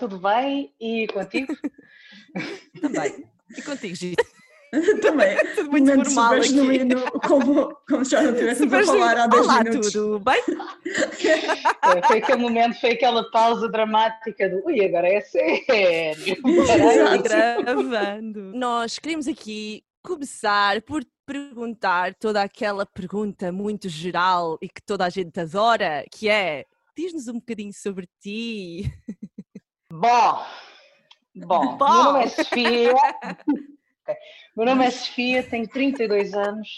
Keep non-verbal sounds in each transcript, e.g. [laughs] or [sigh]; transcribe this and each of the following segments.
tudo bem? E contigo? [laughs] Também. E contigo, Gigi? [laughs] Também. [laughs] Tudo muito Momento formal super aqui. genuíno, como, como já não tivéssemos a Super falar há 10 Olá, minutos. tudo bem? Foi, foi aquele momento, foi aquela pausa dramática do ui, agora é sério. Gravando. Nós queremos aqui começar por perguntar toda aquela pergunta muito geral e que toda a gente adora, que é diz-nos um bocadinho sobre ti. Bom, bom, Bom. meu nome é Sofia. [laughs] Meu nome é Sofia, tenho 32 anos.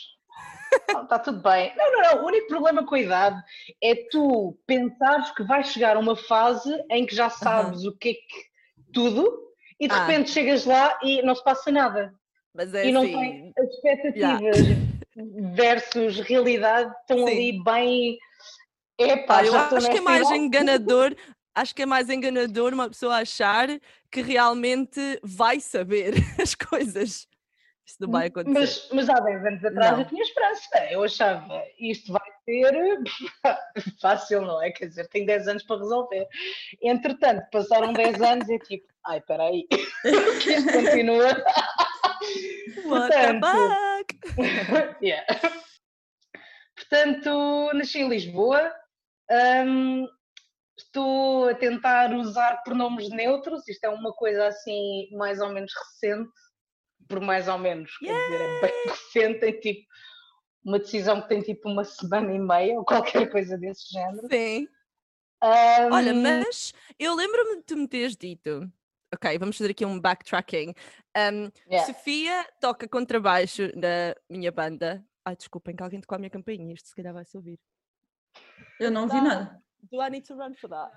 Está tudo bem. Não, não, não. O único problema com a idade é tu pensares que vais chegar a uma fase em que já sabes o que é que tudo e de Ah. repente chegas lá e não se passa nada. Mas é e não assim. tem as expectativas versus realidade estão Sim. ali bem. Epá, Pá, eu acho que é mais enganador, acho que é mais enganador uma pessoa achar que realmente vai saber [laughs] as coisas. Isso não vai acontecer. Mas, mas há 10 anos atrás Não. eu tinha esperança. Eu achava isto vai ser [laughs] fácil, não é? Quer dizer, tenho 10 anos para resolver. Entretanto, passaram 10 [laughs] anos e é tipo, ai, espera aí, que isto continua. What portanto? Yeah. Portanto, nasci em Lisboa. hum, estou a tentar usar pronomes neutros. Isto é uma coisa assim, mais ou menos recente. Por mais ou menos, quer dizer, é bem recente. Tem tipo uma decisão que tem tipo uma semana e meia ou qualquer coisa desse género. Sim. Hum, Olha, mas eu lembro-me de tu me teres dito. Ok, vamos fazer aqui um backtracking. Um, yeah. Sofia toca contrabaixo na minha banda. Ai, desculpem que alguém tocou a minha campainha, isto se calhar vai-se ouvir. Eu não vi nada. Do I need to run for that?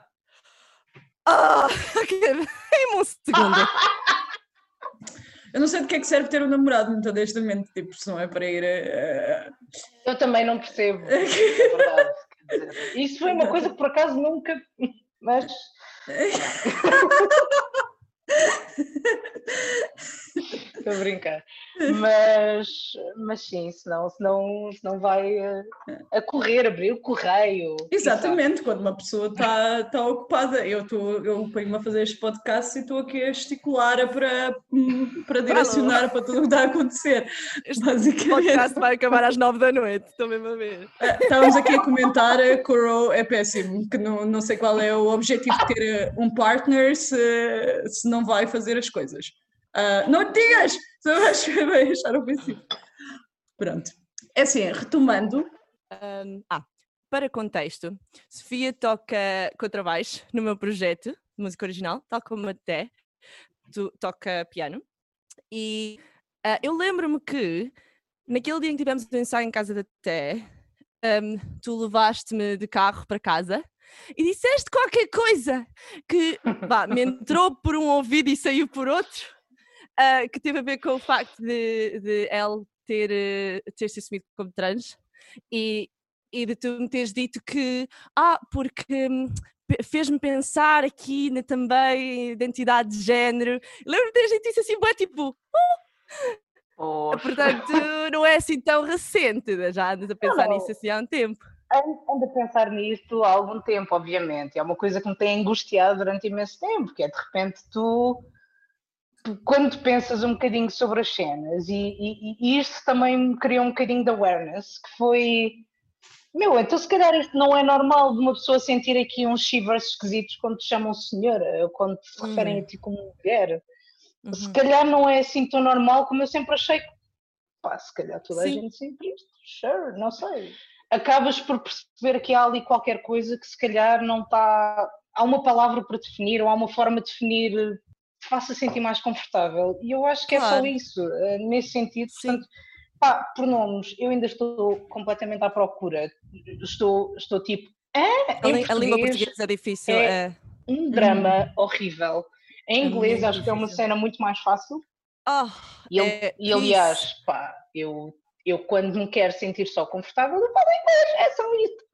Ah, [laughs] ok, em um segundo. Eu não sei de que é que serve ter um namorado, muito honestamente. Tipo, se não é para ir. eh, Eu também não percebo, [laughs] é verdade. Quer dizer, Isso foi uma coisa que por acaso nunca. [laughs] Mas Estou a brincar. Mas, mas sim, senão, senão, senão vai eh, a correr, abrir o correio. Exatamente, quando uma pessoa está tá ocupada. Eu, tô, eu ponho-me a fazer este podcast e estou aqui a gesticular para, hum, para direcionar para tudo o que está a acontecer. Este Basicamente. podcast vai acabar às nove da noite, estou mesmo a ver. Ah, Estávamos aqui a comentar eh, que o Ro é péssimo, que não, não sei qual é o objetivo de ter eh, um partner se, se não vai fazer as coisas. Ah, não digas! Senão vais vai achar ofensivo. Pronto. É assim, retomando, Um, ah, para contexto, Sofia toca contrabaixo no meu projeto música original, tal como até tu toca piano. E ah, eu lembro-me que naquele dia em que tivemos o ensaio em casa da Té, um, tu levaste-me de carro para casa e disseste qualquer coisa que vá, me entrou por um ouvido e saiu por outro, ah, que teve a ver com o facto de, de Elle ter, eh, ter se assumido como trans e, e de tu me teres dito que, ah, porque hum, fez-me pensar aqui na também identidade de género. Lembro-me de teres dito isso assim, bué, tipo, Poxa. portanto, não é assim tão recente, já andas a pensar Não. nisso assim há um tempo. Ando a pensar nisto há algum tempo, obviamente. É uma coisa que me tem angustiado durante imenso tempo, que é de repente tu, quando tu pensas um bocadinho sobre as cenas, e, e, e isto também me criou um bocadinho de awareness, que foi. Meu, então se calhar isto não é normal de uma pessoa sentir aqui uns shivers esquisitos quando te chamam senhora, ou quando se referem a ti como mulher. Se Uhum. calhar não é assim tão normal como eu sempre achei que, pá, se calhar toda a Sim. gente sente isto, sure, não sei. Acabas por perceber que há ali qualquer coisa que se calhar não está. Há uma palavra para definir ou há uma forma de definir te faça sentir mais confortável. E eu acho que é só Claro. isso, eh, nesse sentido. Sim. Portanto, pá, pronomes, eu ainda estou completamente à procura. Estou, estou tipo, ah, A, a língua portuguesa é difícil. é- É. um drama horrível. Em É inglês acho que é uma cena muito mais fácil. Ah, E, ele- é e aliás, pá, eu, eu quando me quero sentir só confortável, eu falo inglês, é só isto.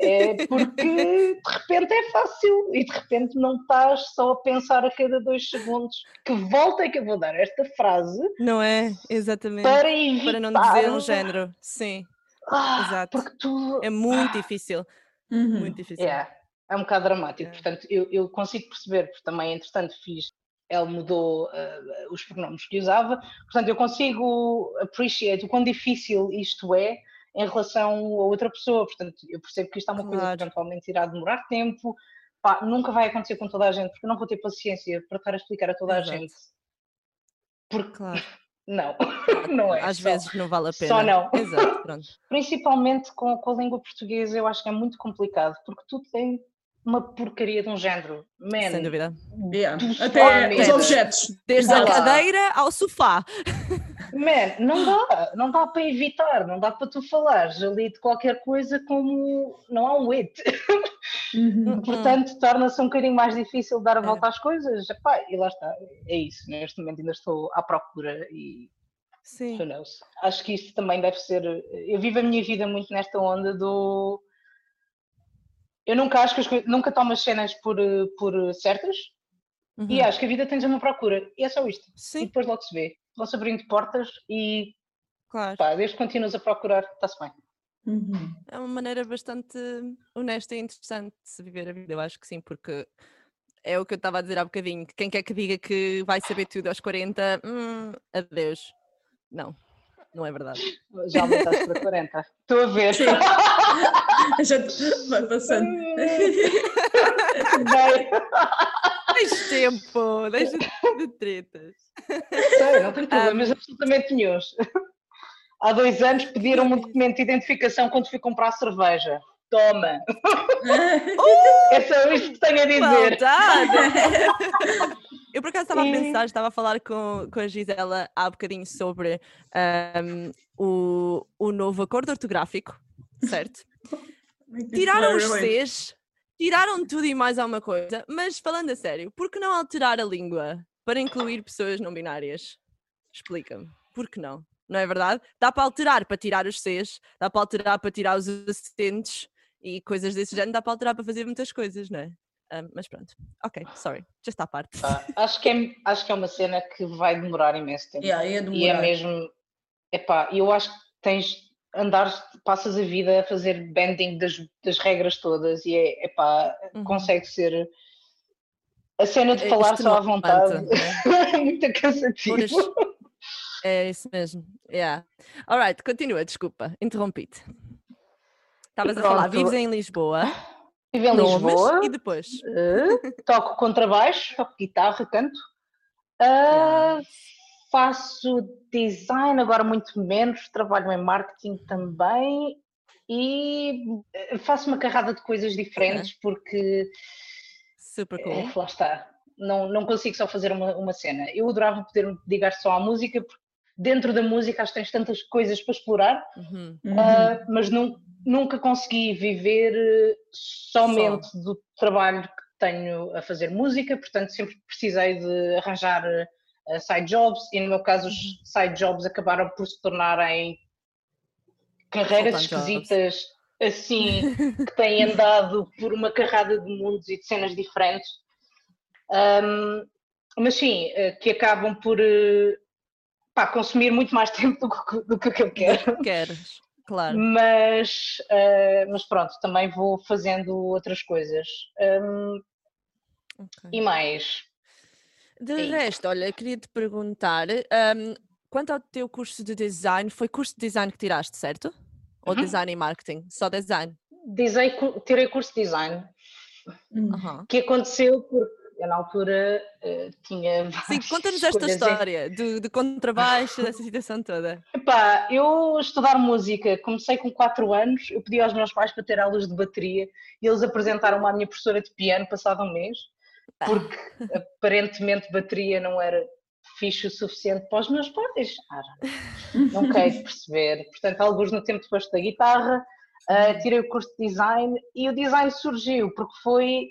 É porque de repente é fácil e de repente não estás só a pensar a cada dois segundos que volta é que eu vou dar esta frase não é? Exatamente. para evitar. Para não dizer um género. Sim, Ah, exato. Porque tu. é muito difícil. Uhum. Muito difícil. Yeah. É um bocado dramático. É. Portanto, eu, eu consigo perceber, porque também, entretanto, fiz. Ele mudou uh, os pronomes que usava. Portanto, eu consigo appreciate o quão difícil isto é em relação a outra pessoa. Portanto, eu percebo que isto é uma coisa Claro. que eventualmente irá demorar tempo. Pá, nunca vai acontecer com toda a gente, porque eu não vou ter paciência para estar a explicar a toda Exato. a gente. Porque Claro. [laughs] não, [laughs] não é. Às só. vezes não vale a pena. só não. Exato, [laughs] pronto. Principalmente com, com a língua portuguesa, eu acho que é muito complicado, porque tudo tem uma porcaria de um género. Man, Sem dúvida. Yeah. Tu Até os objetos. Desde a cadeira ao sofá. Man, não dá, não dá para evitar, não dá para tu falares ali de qualquer coisa como não há um it. Uhum. [laughs] Portanto, torna-se um bocadinho mais difícil dar a É. volta às coisas. Epá, e lá está, é isso. Neste momento ainda estou à procura e Sim. Acho que isto também deve ser. Eu vivo a minha vida muito nesta onda do. Eu nunca acho que as coisas. Nunca tomo as cenas por, por certas e Uhum. acho que a vida tem de ser uma procura. E é só isto. E Sim, depois logo se vê. Vão-se abrindo portas e claro. pá, desde que continuas a procurar, está-se bem. Uhum. É uma maneira bastante honesta e interessante de se viver a vida, eu acho que sim, porque é o que eu estava a dizer há bocadinho. que Quem quer que diga que vai saber tudo aos 40, hum, adeus. Não, não é verdade. [laughs] Já aumentaste para 40. Estou a ver. [laughs] Já vai passando. [laughs] Bem, Tens tempo, deixa de tretas. sei, não tenho problemas absolutamente nenhums. Há dois anos pediram-me um documento de identificação quando fui comprar cerveja. Toma! [laughs] É só isto que tenho a dizer. [laughs] Eu por acaso estava a pensar, estava a falar com, com a Gisela há bocadinho sobre ahm, o, o novo acordo ortográfico, certo? Tiraram os Cs, tiraram tudo e mais alguma coisa, mas falando a sério, por que não alterar a língua para incluir pessoas não binárias? Explica-me, por que não? Não é verdade? Dá para alterar para tirar os Cs, dá para alterar para tirar os acentos e coisas desse género, dá para alterar para fazer muitas coisas, não é? Ah, mas pronto, ok, sorry, já está à parte. Pá, acho, que é, acho que é uma cena que vai demorar imenso tempo. Yeah, ia E é demorar. mesmo. Epá, eu acho que tens. Andares, passas a vida a fazer bending das, das regras todas e é, epá, Uhum. consegue ser. A cena de É falar só à vontade é [laughs] muito cansativo. É isso mesmo. Yeah. Alright, continua, desculpa, interrompi-te. Estavas a falar, vives em Lisboa, Vivo em nomes Lisboa, e depois. eh, toco contrabaixo, toco guitarra, canto. Ah, Faço design, agora muito menos, trabalho em marketing também e eh, faço uma carrada de coisas diferentes porque Super cool. É, lá está. Não, não consigo só fazer uma, uma cena. Eu adorava poder me dedicar só à música, porque dentro da música acho que tens tantas coisas para explorar, Uhum. Uhum. ah, mas nun- nunca consegui viver eh, somente do trabalho que tenho a fazer música, portanto sempre precisei de arranjar eh, side jobs e no meu caso os side jobs acabaram por se tornarem carreiras Full-time jobs. esquisitas assim [laughs] que têm andado por uma carrada de mundos e de cenas diferentes. Ahm, mas sim, eh, que acabam por eh, pá, consumir muito mais [laughs] tempo do que, do que eu quero. Queres, claro. Mas, eh, mas pronto, também vou fazendo outras coisas. Ahm, Ok. e mais, De é isso. resto, olha, queria te perguntar, ahm, quanto ao teu curso de design, foi curso de design que tiraste, certo? Ou Uhum. design e marketing? Só design? dizei, tirei curso de design, Uhum. Que aconteceu porque eu na altura eh, tinha. Sim, conta-nos esta história de, de contrabaixo, dessa situação toda. Epá, eu estudar música, comecei com 4 anos, eu pedi aos meus pais para ter aulas de bateria e eles apresentaram-me à minha professora de piano passado um mês, porque aparentemente bateria não era fixe o suficiente para os meus pais. Ah, não quero perceber. Portanto, alguns no tempo depois da guitarra, ah, tirei o curso de design e o design surgiu porque foi.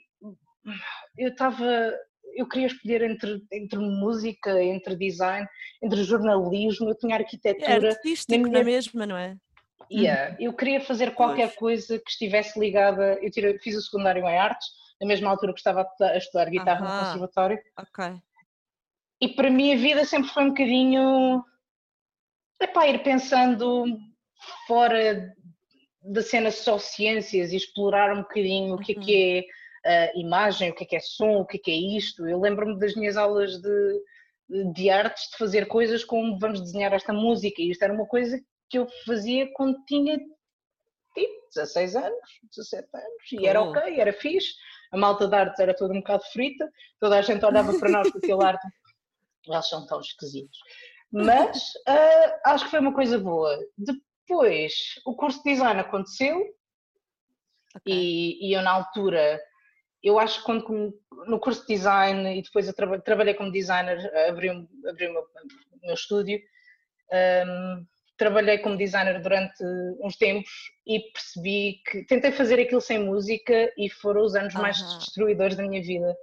Eu estava. Eu queria escolher entre, entre música, entre design, entre jornalismo, eu tinha É arquitetura. artístico na mesma, não é? Yeah, eu queria fazer qualquer coisa que estivesse ligada. Eu tirei- fiz o secundário em artes, na mesma altura que estava a estu- a estudar guitarra no conservatório, Ok. e para mim a vida sempre foi um bocadinho. Epá, ir pensando fora da cena só ciências e explorar um bocadinho o que é Uhum. que uh, imagem, o que é que é som, o que é que é isto. Eu lembro-me das minhas aulas de, de artes de fazer coisas como vamos desenhar esta música, e isto era uma coisa que eu fazia quando tinha tipo 16 anos, 17 anos, e era ok, era fixe. A malta de artes era toda um bocado frita, toda a gente olhava para nós com aquele arte, eles são tão esquisitos. Mas uh, acho que foi uma coisa boa. Depois, o curso de design aconteceu, okay. e, e eu na altura eu acho que quando no curso de design e depois eu tra trabalhei como designer, abri, abri o meu, meu estúdio, um, trabalhei como designer durante uns tempos e percebi que tentei fazer aquilo sem música e foram os anos mais destruidores da minha vida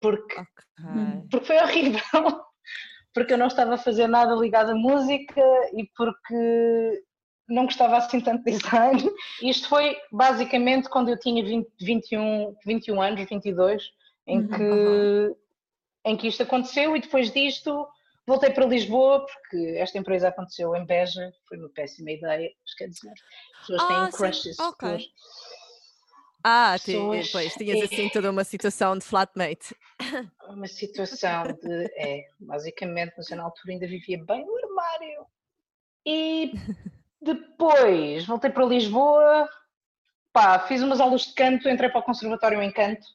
porque, okay. porque foi [laughs] horrível porque eu não estava a fazer nada ligado à música e porque não gostava assim tanto de design. Isto foi basicamente quando eu tinha 20, 21, 21 anos, 22, em uhum, que, uhum. em que isto aconteceu e depois disto voltei para Lisboa porque esta empresa aconteceu em Beja, foi uma péssima ideia, quer dizer, as pessoas têm ah, crushes. Okay. Ah, pessoas, pois, [laughs] tinhas assim toda uma situação de flatmate. [laughs] Uma situação de, é, basicamente, mas eu na altura ainda vivia bem no armário. E depois voltei para Lisboa, pá, fiz umas aulas de canto, entrei para o Conservatório em Canto,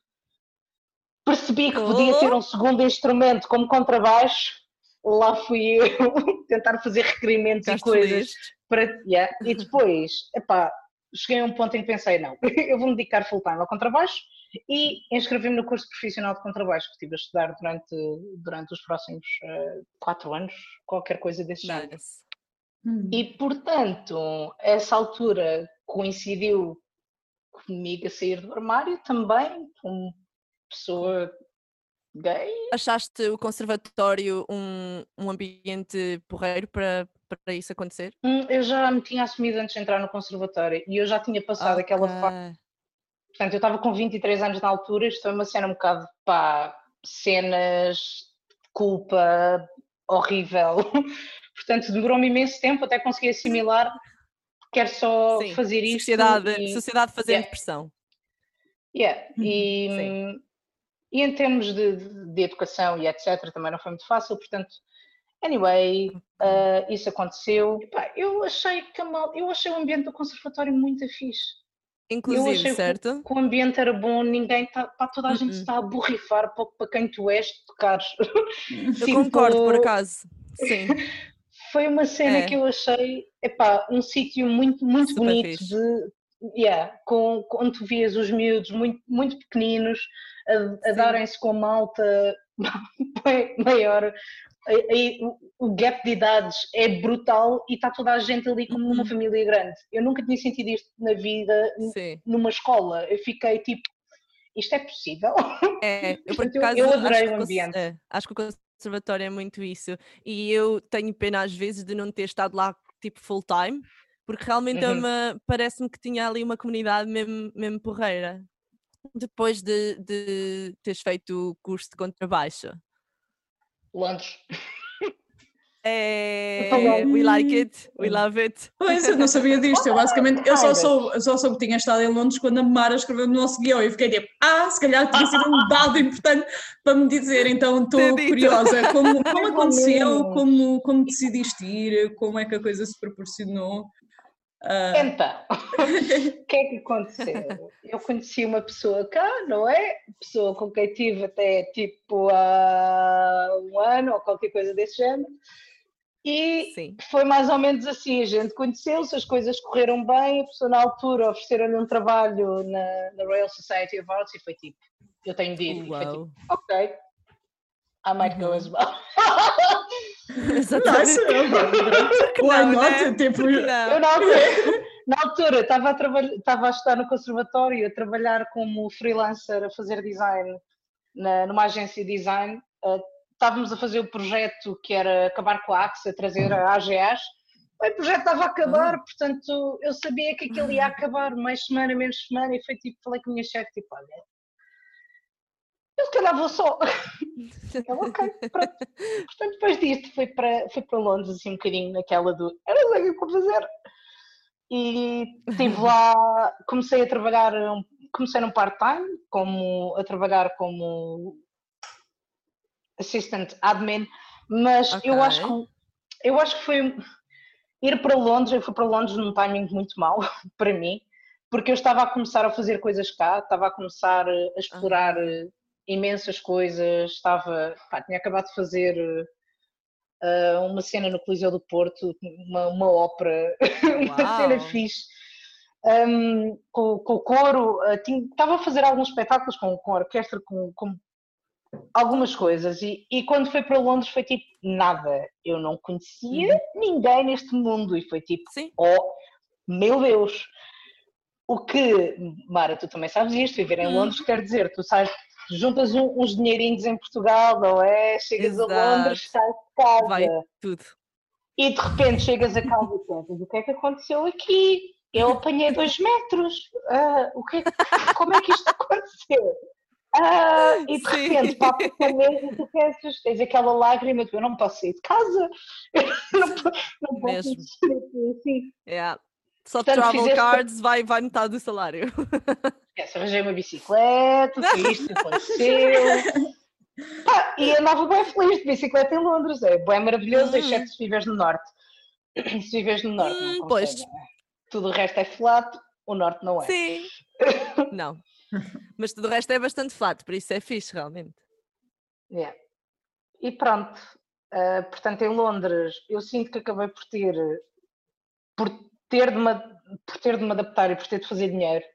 percebi que podia ter oh! um segundo instrumento como contrabaixo, lá fui eu [laughs] tentar fazer requerimentos e coisas para, yeah. e depois, epá, cheguei a um ponto em que pensei, não, [laughs] eu vou me dedicar full time ao contrabaixo e inscrevi-me no curso profissional de contrabaixo que estive a estudar durante, durante os próximos uh, quatro anos, qualquer coisa desse nice. género. Hum. E, portanto, essa altura coincidiu comigo a sair do armário também, como pessoa gay. Achaste o conservatório um, um ambiente porreiro para, para isso acontecer? Hum, eu já me tinha assumido antes de entrar no conservatório e eu já tinha passado okay. aquela fase. Portanto, eu estava com 23 anos na altura, isto foi uma cena um bocado, pá, cenas culpa horrível. [laughs] Portanto, demorou-me imenso tempo até conseguir assimilar quero só Sim, fazer isto. Sociedade, e... sociedade fazendo yeah. pressão. Yeah. E, e em termos de, de, educação e etc. também não foi muito fácil, portanto, anyway, uh, isso aconteceu. eu achei que mal, eu achei o ambiente do conservatório muito fixe. Inclusive, certo? Que, que o ambiente era bom, ninguém está, toda a gente uh -uh. está a borrifar para, para quem tu és tocares. [laughs] Eu tipo, concordo, por acaso. Sim. [laughs] foi uma cena é. que eu achei, epá, um sítio muito, muito Super bonito fixe. de, yeah, com, onde tu vias os miúdos muito, muito pequeninos a, a darem-se com a malta [laughs] maior. Aí, o gap de idades é brutal e está toda a gente ali como numa uhum. família grande. Eu nunca tinha sentido isto na vida, Sim. numa escola. Eu fiquei tipo, isto é possível? É, [laughs] eu por acaso eu adorei o ambiente. É, acho que o conservatório é muito isso. E eu tenho pena às vezes de não ter estado lá tipo full time, porque realmente é uhum. é parece-me que tinha ali uma comunidade mesmo, mesmo porreira. Depois de, de teres feito o curso de contrabaixo. Londres. É, we like it, we love it. Pois, eu não sabia [laughs] disto. Eu basicamente, eu só soube, só soube que tinha estado em Londres quando a Mara escreveu no nosso guião e fiquei tipo, ah, se calhar tinha sido um dado importante para me dizer. Então estou curiosa. Como, como aconteceu? Como, como decidiste ir? Como é que a coisa se proporcionou? Uh... Então, o que é que aconteceu? Eu conheci uma pessoa cá, não é? Pessoa com quem tive até tipo há um ano ou qualquer coisa desse género. E Sim. foi mais ou menos assim, a gente conheceu-se, as coisas correram bem, a pessoa na altura ofereceram-lhe um trabalho na, na, Royal Society of Arts e foi tipo, eu tenho de ir, e foi tipo, ok, I might go as well. [laughs] [laughs] Exatamente. Why not? Né? Tipo, eu na altura, [laughs] na altura estava a, estava a estudar no conservatório, a trabalhar como freelancer, a fazer design na, numa agência de design, uh, estávamos a fazer o projeto que era acabar com a AXA, trazer a AGAs. O projeto estava a acabar, uhum. portanto eu sabia que aquilo ia acabar mais semana, menos semana, e foi tipo, falei com a minha chefe, tipo, olha, eu se calhar vou só. [laughs] Ela, ok, pronto. Portanto, depois disto fui para, fui para Londres assim um bocadinho naquela do, eu não sei o que vou fazer. E estive lá, comecei a trabalhar comecei num part-time, como, a trabalhar como assistant admin, mas Ok. eu acho que eu acho que foi ir para Londres, eu fui para Londres num timing muito mau [laughs] para mim, porque eu estava a começar a fazer coisas cá, estava a começar a explorar eh, imensas coisas, estava, pá, tinha acabado de fazer eh, uma cena no Coliseu do Porto, uma, uma ópera, [laughs] uma cena fixe. Um, com, com o coro, eh, tinha- estava a fazer alguns espetáculos com, com a orquestra, com, com algumas coisas, e, e quando foi para Londres foi tipo nada, eu não conhecia ninguém neste mundo, e foi tipo, Sim. oh meu Deus! O que, Mara, tu também sabes isto, viver em Hum. Londres quer dizer, tu sais, juntas um- uns dinheirinhos em Portugal, não é? Chegas Exato. a Londres, sais de casa, Vai tudo. e de repente chegas a casa e pensas, o que é que aconteceu aqui? Eu apanhei dois metros, ah, o que é que- como é que isto aconteceu? Ah, e de Sim. repente passa o mês e tu pensas, tens aquela lágrima, tu, eu não posso sair de casa, [laughs] eu não, não posso aqui assim. Yeah. Só Portanto, travel fizeste- cards vai, vai metade do salário. Esquece, arranjei uma bicicleta, foi isto que aconteceu. Pá, e andava bem feliz de bicicleta em Londres, é bem maravilhoso, Hum. exceto se vives no norte. [clears throat] Se vives no norte, Hum, não pois. é? Tudo o resto é flat, o norte não é. Sim. [laughs] Não. Mas tudo o resto é bastante flat, por isso é fixe, realmente. Yeah. E pronto, ah, portanto, em Londres, eu sinto que acabei por ter, por ter de me, por ter de me adaptar e por ter de fazer dinheiro,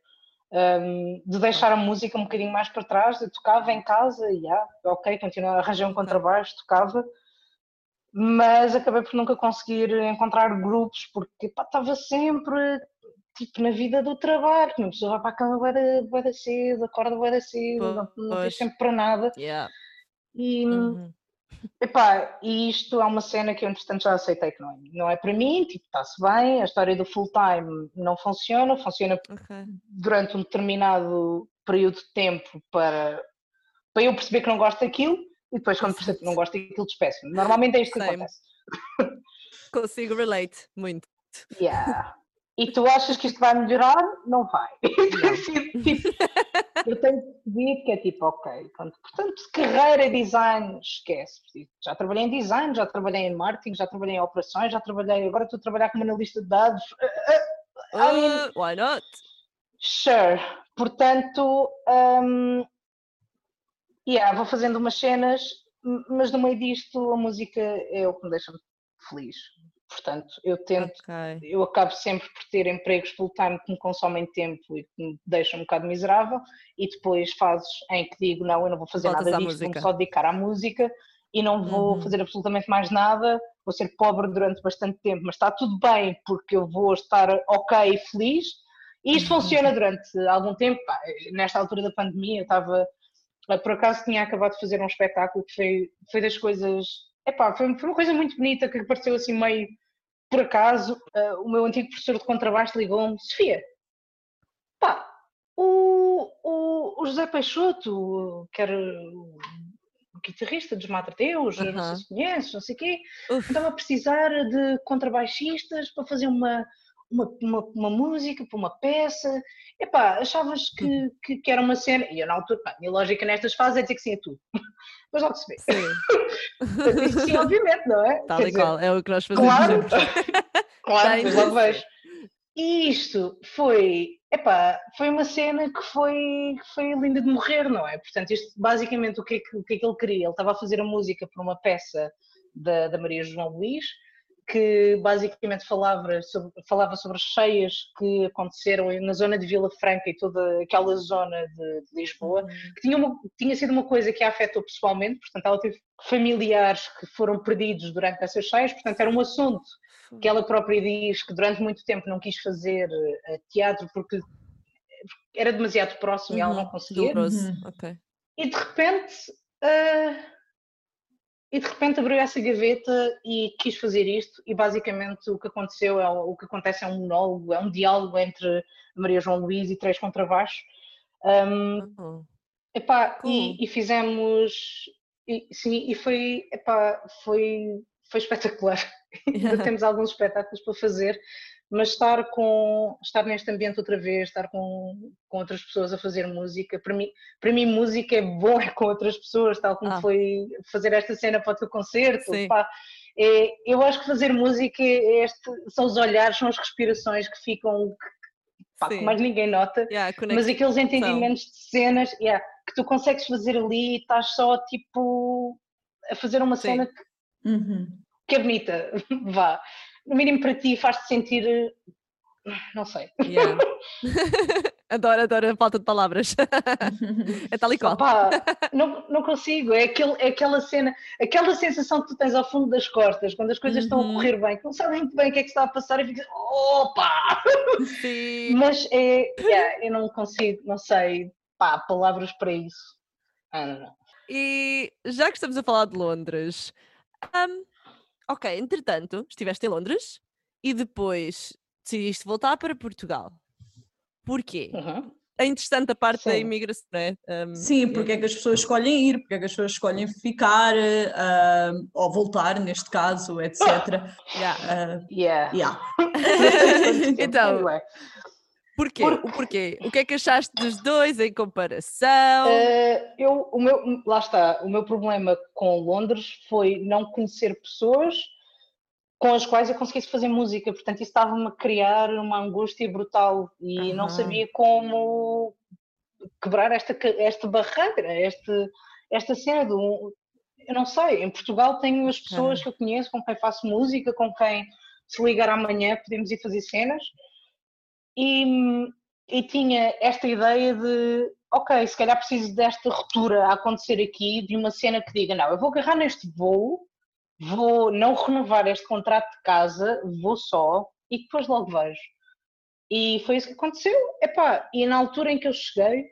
ahm, de deixar a música um bocadinho mais para trás. Eu tocava em casa, e yeah, ok, continuava, arranjei um contrabaixo, tocava, mas acabei por nunca conseguir encontrar grupos porque pá, estava sempre tipo na vida do trabalho, uma pessoa vai para a cama vai da, cedo, acorda vai da cedo, não, não tempo para nada. Yeah. E, Uhum. Epá, e isto é uma cena que eu entretanto já aceitei que não é, não é para mim, tipo, está-se bem, a história do full time não funciona, funciona Ok. durante um determinado período de tempo para, para eu perceber que não gosto daquilo e depois quando percebo que não gosto daquilo despeço-me. Normalmente é isto que Same. acontece. Consigo relate muito. Yeah. E tu achas que isto vai melhorar? Não vai. [laughs] Tipo, eu tenho percebido que é tipo, ok, portanto, carreira e design, esquece. Já trabalhei em design, já trabalhei em marketing, já trabalhei em operações, já trabalhei, agora estou a trabalhar como analista de dados. I mean, Uh, why not? Sure. Portanto, hum, yeah, vou fazendo umas cenas, mas no meio disto a música é o que me deixa feliz. Portanto, eu tento, Ok. eu acabo sempre por ter empregos full-time que me consomem tempo e que me deixam um bocado miserável e depois fases em que digo, não, eu não vou fazer Voltas nada disto, vou-me música. só dedicar à música e não vou Uhum. fazer absolutamente mais nada, vou ser pobre durante bastante tempo, mas está tudo bem porque eu vou estar ok e feliz e isto Uhum. funciona durante algum tempo. Nesta altura da pandemia, eu estava. Por acaso tinha acabado de fazer um espetáculo que foi, foi das coisas. Epá, foi, foi uma coisa muito bonita que apareceu assim meio por acaso. Ah, o meu antigo professor de contrabaixo ligou-me: Sofia, pá, o, o, o José Peixoto, que era o guitarrista dos Madre Deus, não sei se conheces, não sei o quê, Uf, estava a precisar de contrabaixistas para fazer uma, uma, uma, uma música, para uma peça. Epá, achavas que, que, que era uma cena. E eu, na altura, pá, a minha lógica nestas fases é dizer que sim a tudo. [laughs] Mas logo se vê. sim, sim, obviamente, não é? tal e qual. É o que nós fazemos Claro, claro, depois de logo vejo. E isto foi, epá, foi uma cena que foi, que foi linda de morrer, não é? Portanto, isto basicamente o que, é que, o que é que ele queria? Ele estava a fazer a música para uma peça da, da Maria João Luís, que basicamente falava sobre, falava sobre as cheias que aconteceram na zona de Vila Franca e toda aquela zona de, de Lisboa, que tinha, uma- tinha sido uma coisa que a afetou pessoalmente, portanto ela teve familiares que foram perdidos durante essas cheias, portanto era um assunto que ela própria diz que durante muito tempo não quis fazer eh, teatro porque era demasiado próximo e ela não Uhum, conseguia. Uhum. Ok. E de repente, ah, e de repente abriu essa gaveta e quis fazer isto. E basicamente o que aconteceu é o, que acontece é um monólogo, é um diálogo entre Maria João Luís e três contrabaixos. Um, Oh, epá, e, e fizemos, e, sim, e foi, epá, foi, foi espetacular. [laughs] Ainda temos alguns espetáculos para fazer, mas estar com estar neste ambiente outra vez, estar com, com outras pessoas a fazer música, para mim, para mim música é bom é com outras pessoas, tal como ah. foi fazer esta cena para o teu concerto. Pá, é, eu acho que fazer música é este, são os olhares, são as respirações que ficam pá, que mais ninguém nota, yeah, mas aqueles entendimentos de cenas yeah, que tu consegues fazer ali e estás só tipo a fazer uma Sim. cena que, uhum. que é bonita, [laughs] vá no mínimo para ti, faz-te sentir. Eh, não sei. Yeah. [laughs] adoro, adoro a falta de palavras. [laughs] é tal e qual. Opa, não, não consigo. É, aquele, é aquela cena, aquela sensação que tu tens ao fundo das costas, quando as coisas uhum. estão a uhum. correr bem, que não sabes muito bem o que é que está a passar e ficas. Opa! [laughs] Sim. Mas é. Yeah, eu não consigo, não sei, pá, palavras para isso. Ah, não, não. E já que estamos a falar de Londres, um, Ok, entretanto, estiveste em Londres e depois decidiste voltar para Portugal. Porquê? Uhum. É interessante a parte Sim. da imigração, não é? Um, Sim, porque é que as pessoas escolhem ir, porque é que as pessoas escolhem ficar uh, ou voltar, neste caso, etc. [laughs] Yeah. Uh, yeah. yeah. [laughs] então, Porquê? Porque... O porquê? O que é que achaste dos dois em comparação? Uh, eu, o meu, lá está, o meu problema com Londres foi não conhecer pessoas com as quais eu conseguisse fazer música, portanto isso estava-me a criar uma angústia brutal e uhum. não sabia como quebrar esta, esta barreira, este, esta cena do... Eu não sei, em Portugal tenho as pessoas uhum. que eu conheço, com quem faço música, com quem se ligar amanhã podemos ir fazer cenas, e, e tinha esta ideia de ok, se calhar preciso desta ruptura a acontecer aqui, de uma cena que diga, não, eu vou agarrar neste voo, vou não renovar este contrato de casa, vou só e depois logo vejo. E foi isso que aconteceu. Epá, e na altura em que eu cheguei,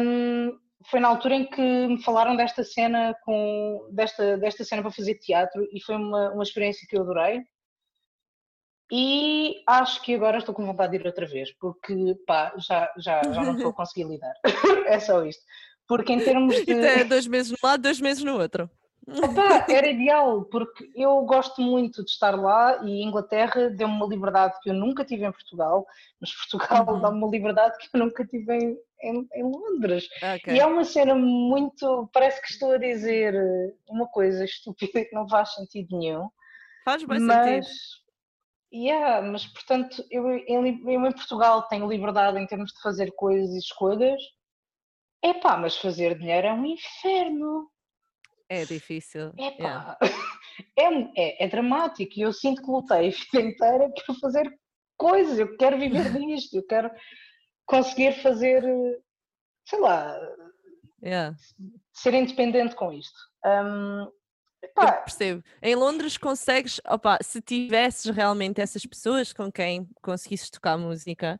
um, foi na altura em que me falaram desta cena com desta, desta cena para fazer teatro e foi uma, uma experiência que eu adorei. E acho que agora estou com vontade de ir outra vez, porque pá, já, já, já não estou a conseguir lidar. [laughs] é só isto. Porque em termos de. Então é dois meses no lado, dois meses no outro. Opa, era ideal, porque eu gosto muito de estar lá e Inglaterra deu-me uma liberdade que eu nunca tive em Portugal, mas Portugal uhum. dá-me uma liberdade que eu nunca tive em, em, em Londres. Okay. E é uma cena muito. Parece que estou a dizer uma coisa estúpida que não faz sentido nenhum. Faz bem mas... sentido Yeah, mas portanto, eu, eu, eu, em Portugal tenho liberdade em termos de fazer coisas e escolhas. Epá, mas fazer dinheiro é um inferno. É difícil. Epá, yeah. [laughs] é, é, é dramático e eu sinto que lutei a vida inteira por fazer coisas. Eu quero viver [laughs] disto, eu quero conseguir fazer, sei lá, yeah. ser independente com isto. Um, eu percebo. Em Londres consegues, opa, se tivesses realmente essas pessoas com quem conseguisses tocar música,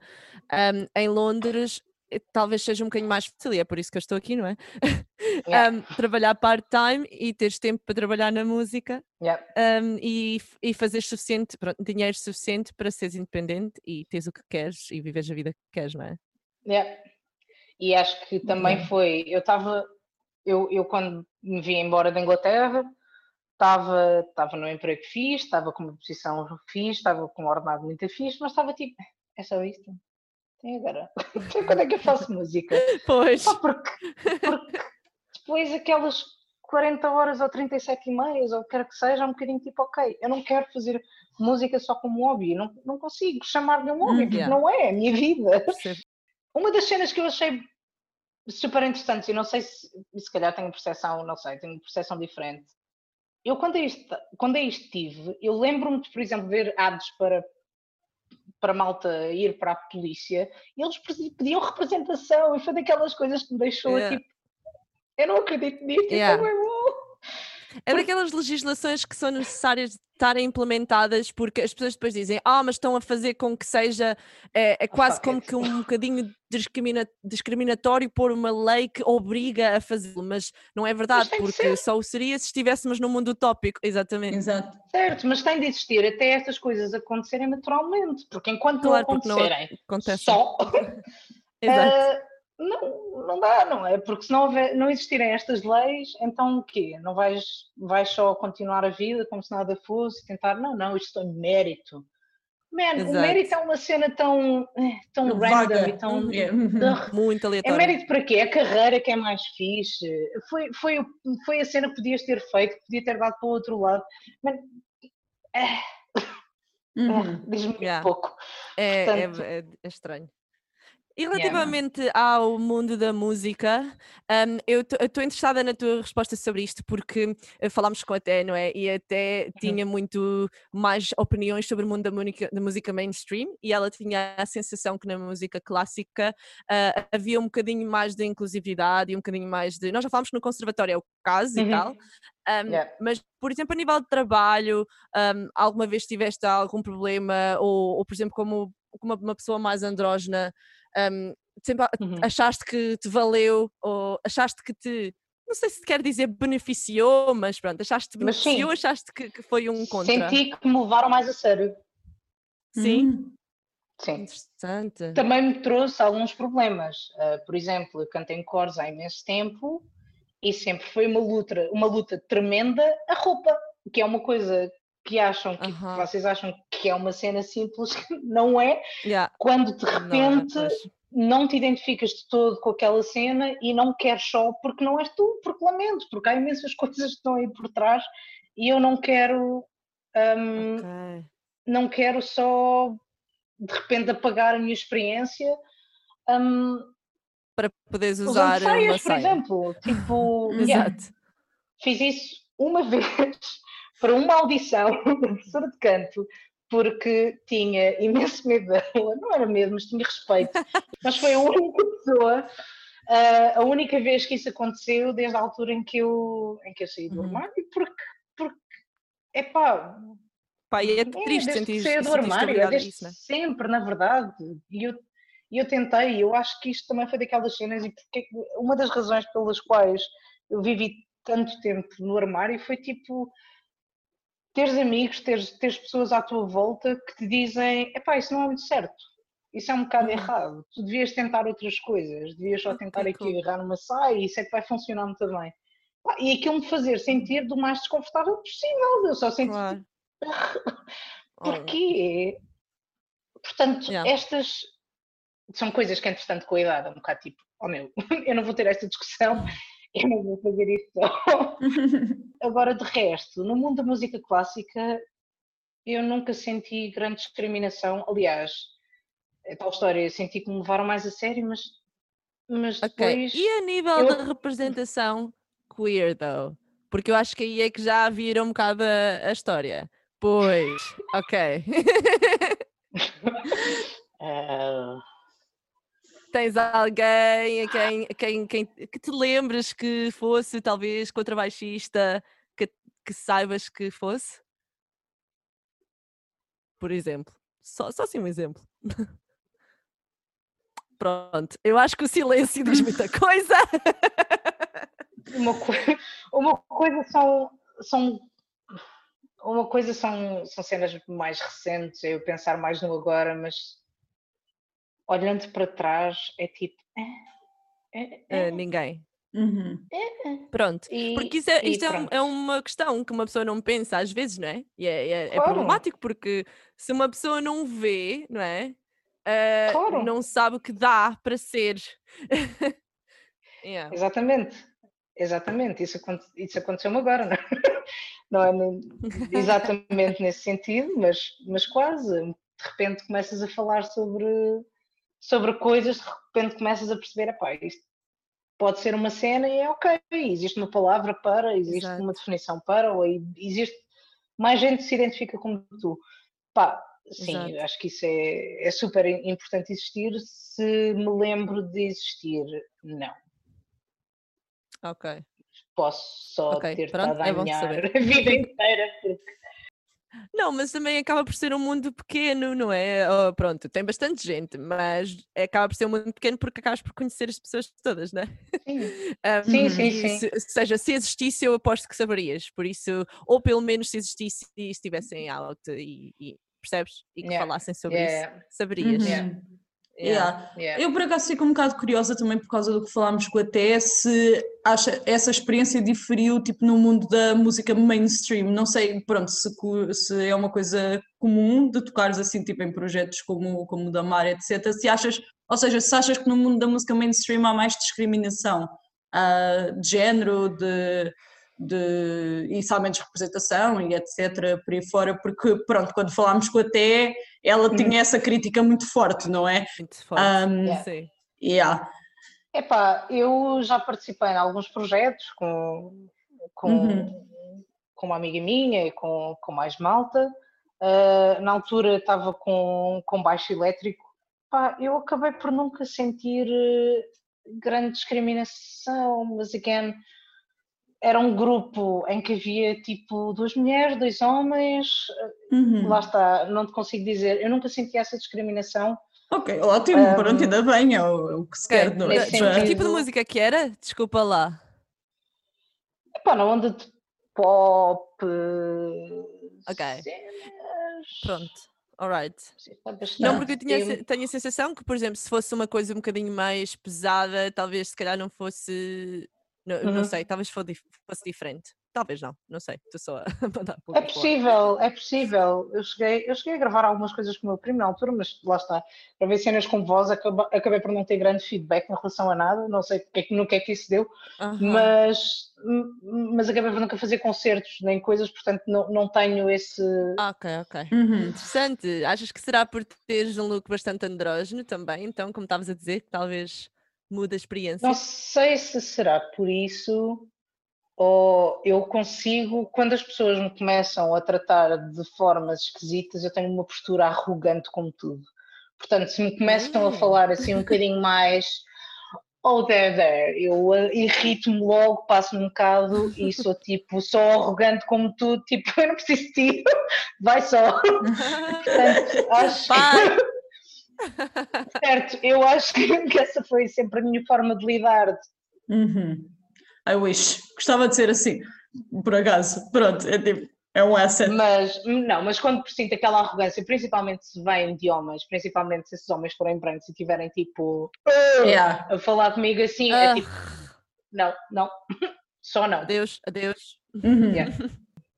um, em Londres eh, talvez seja um bocadinho mais fácil, e é por isso que eu estou aqui, não é? [laughs] Yeah. um, trabalhar part-time e teres tempo para trabalhar na música yeah. um, e, e fazer suficiente, pronto, dinheiro suficiente para seres independente e teres o que queres e viveres a vida que queres, não é? Yeah. E acho que também foi, eu estava, eu, eu quando me vim embora da Inglaterra, estava, estava no emprego fixe, estava com uma posição fixe, estava com um ordenado muito fixe, mas estava tipo, é só isto? Tem agora. [laughs] Quando é que eu faço música? Pois. porque, porque depois aquelas 40 horas ou 37 e meias, ou o que quer que seja, é um bocadinho tipo, ok, eu não quero fazer música só como hobby, não, não consigo chamar-lhe um hobby, hum, porque yeah. não é, a minha vida. Uma das cenas que eu achei super interessantes, e não sei se, se calhar tenho percepção, não sei, tenho percepção diferente, eu quando aí, quando aí estive, eu lembro-me de, por exemplo, ver ads para, para malta ir para a polícia e eles pediam representação e foi daquelas coisas que me deixou yeah. tipo, eu não acredito nisto, yeah. É daquelas legislações que são necessárias estarem implementadas porque as pessoas depois dizem ah, mas estão a fazer com que seja é, é quase como que um bocadinho discrimina, discriminatório pôr uma lei que obriga a fazê-lo, mas não é verdade, porque só o seria se estivéssemos num mundo utópico, exatamente. Exato. Certo, mas tem de existir até estas coisas acontecerem naturalmente, porque enquanto claro, não acontecerem não só, [laughs] [laughs] Exato. Uh, não, não dá, não é? Porque se não, houver, não existirem estas leis, então o quê? Não vais, vais só continuar a vida como se nada fosse, tentar, não, não, isto é mérito. Man, Exato. o mérito é uma cena tão, eh, tão Vaga. random e tão. Yeah. Ugh. [laughs] Muito É aleatório. mérito para quê? A carreira que é mais fixe. Foi, foi, foi a cena que podias ter feito, que podia ter dado para o outro lado. Mas, eh, Uhum. diz-me muito Yeah. pouco. É, é- Portanto- é- é estranho. E Yeah. relativamente ao mundo da música, hum, eu estou interessada na tua resposta sobre isto, porque eh, falámos com a Té, não é? E até tinha muito mais opiniões sobre o mundo da música, da música mainstream, e ela tinha a sensação que na música clássica ah, havia um bocadinho mais de inclusividade e um bocadinho mais de. Nós já falámos que no conservatório é o caso e Uhum. tal, hum, Yeah. mas, por exemplo, a nível de trabalho, hum, alguma vez tiveste algum problema, ou, ou, por exemplo, como, como uma pessoa mais andrógena, hum, sempre Uhum. achaste que te valeu, ou achaste que te, não sei se quer dizer beneficiou, mas pronto, achaste que te Mas sim. beneficiou, achaste que, que foi um contra? Senti que me levaram mais a sério. Sim, Uhum. Sim. interessante. Também me trouxe alguns problemas. Ah, por exemplo, eu canto em cores há imenso tempo e sempre foi uma luta, uma luta tremenda a roupa, que é uma coisa que acham que Aham. vocês acham que é uma cena simples, [laughs] não é, Yeah, quando de não repente pois. não te identificas de todo com aquela cena e não queres só porque não és tu, porque lamento, porque há imensas [laughs] coisas que estão aí por trás e eu não quero hum, Ok. não quero só de repente apagar a minha experiência hum, Para poderes usar saias, por exemplo. Tipo, [laughs] yeah, fiz isso uma vez para uma audição [laughs] da professora de canto, porque tinha imenso medo dela, não era medo, mas tinha respeito. Mas foi a única pessoa, ah, a única vez que isso aconteceu desde a altura em que eu, em que eu saí do Uhum. armário, porque, porque epá, Pá, é é, triste sentir saí do armário, é desde isso, né? sempre, na verdade. E eu, e eu tentei, eu acho que isto também foi daquelas cenas, e porque uma das razões pelas quais eu vivi tanto tempo no armário foi tipo teres amigos, teres, teres pessoas à tua volta que te dizem epá, isso não é muito certo, isso é um bocado Uhum. errado, tu devias tentar outras coisas, devias só Ok, tentar aqui cool. agarrar numa saia e isso é que vai funcionar muito bem. Pá, E aquilo me fazer sentir do mais desconfortável possível, eu só senti Claro. [laughs] Porquê? Portanto, Yeah. estas são coisas que, entretanto, com a idade, é um bocado tipo, oh meu, [laughs] eu não vou ter esta discussão, eu não vou fazer isto só. [laughs] Agora, de resto, no mundo da música clássica, eu nunca senti grande discriminação. Aliás, é tal história, eu senti que me levaram mais a sério, mas, mas depois. E a nível eu- da representação queer, though? Porque eu acho que aí é que já vira um bocado a, a história. Pois, ok. [laughs] [laughs] ah, Tens alguém a quem, a quem, quem- que te lembres que fosse talvez contrabaixista que, que saibas que fosse? Por exemplo. Só, só assim um exemplo. [laughs] Pronto, eu acho que o silêncio diz muita [laughs] coisa. uma, coi- uma coisa são, são uma coisa são, são cenas mais recentes, eu pensar mais no agora, mas olhando para trás é tipo é, é, é, ninguém. Uhum. Pronto. e- Porque isso é, isto é, um- é uma questão que uma pessoa não pensa às vezes, não é? E é, é- é Claro. problemático porque se uma pessoa não vê, não é? Ah, Claro. Não sabe o que dá para ser. [laughs] Yeah. Exatamente, exatamente, isso, isso aconteceu-me agora, não é? [laughs] Não é [laughs] exatamente nesse sentido, mas, mas quase. De repente começas a falar sobre, sobre coisas, de repente começas a perceber, epá, isto pode ser uma cena e é ok, existe uma palavra para, existe Exato. uma definição para, ou existe mais gente que se identifica como tu. Pá, sim, Exato. acho que isso é, é super importante existir. Se me lembro de existir, não Ok. posso só Ok, ter pronto, estado a é [laughs] a vida inteira, porque Não, mas também acaba por ser um mundo pequeno, não é? Oh, pronto, tem bastante gente, mas acaba por ser um mundo pequeno porque acabas por conhecer as pessoas todas, não é? sim, [laughs] Ah, Sim, sim, sim. Se, seja, se existisse, eu aposto que saberias. Por isso, ou pelo menos se existisse e estivessem out e, e- percebes? E que Yeah, falassem sobre yeah. isso, saberias. Yeah. Uhum. Yeah. Yeah. Eu por acaso fico um bocado curiosa também por causa do que falámos com a Té, se acha essa experiência diferiu tipo no mundo da música mainstream, não sei, pronto, se, se é uma coisa comum de tocares assim tipo em projetos como, como o da Mar, etc. Se achas, ou seja, se achas que no mundo da música mainstream há mais discriminação ah, de género, de, de e se há menos representação e etc. por aí fora, porque pronto, quando falámos com a Té, ela tinha essa crítica muito forte, não é? Muito forte. Um, Yeah. Sim. Yeah. Epá, eu já participei em alguns projetos com, com, Uhum. com uma amiga minha e com, com mais malta. Ah, na altura estava com, com baixo elétrico. Pá, eu acabei por nunca sentir eh, grande discriminação, mas again, era um grupo em que havia tipo duas mulheres, dois homens, Uhum. lá está, não te consigo dizer, eu nunca senti essa discriminação. Ok, ótimo, Um, pronto, ainda bem, é o, é o que se quer, é? nesse Que tipo de música que era? Desculpa lá. Epá, na onda de pop. Ok. cenas, Pronto. Alright. sim, Não, porque eu tinha, se- tenho a sensação que, por exemplo, se fosse uma coisa um bocadinho mais pesada, talvez se calhar não fosse. Não, não Uhum. sei, talvez fosse diferente. Talvez não, não sei. Estou só a [laughs] mandar É possível, é possível. Eu cheguei, eu cheguei a gravar algumas coisas com o meu primo na altura, mas lá está. Para ver cenas com voz, acaba- acabei por não ter grande feedback em relação a nada. Não sei porque é que- no que é que isso deu, Aham. mas, mas acabei por nunca fazer concertos nem coisas, portanto não, não tenho esse. Ok, ok. Uhum. Interessante. Achas que será por teres um look bastante andrógeno também? Então, como estavas a dizer, que talvez mude a experiência? Não sei se será por isso ou eu consigo, quando as pessoas me começam a tratar de formas esquisitas, eu tenho uma postura arrogante como tudo. Portanto, se me começam a Hum. falar assim um bocadinho mais oh there, there, eu irrito-me logo, passo-me um bocado e sou tipo, só arrogante como tu, tipo, [laughs] eu não preciso de ti, vai só. [laughs] Portanto, acho Pai! Certo, eu acho [laughs] que essa foi sempre a minha forma de lidar. Uhum. I wish. Gostava de ser assim, por acaso. Pronto, é tipo, é um asset. Mas, não, mas quando sinto aquela arrogância, principalmente se vem de homens, principalmente se esses homens forem brancos e tiverem tipo Yeah. a falar comigo assim, Ah. é tipo, não, não, [laughs] só não. Adeus, adeus. Uhum. Yeah.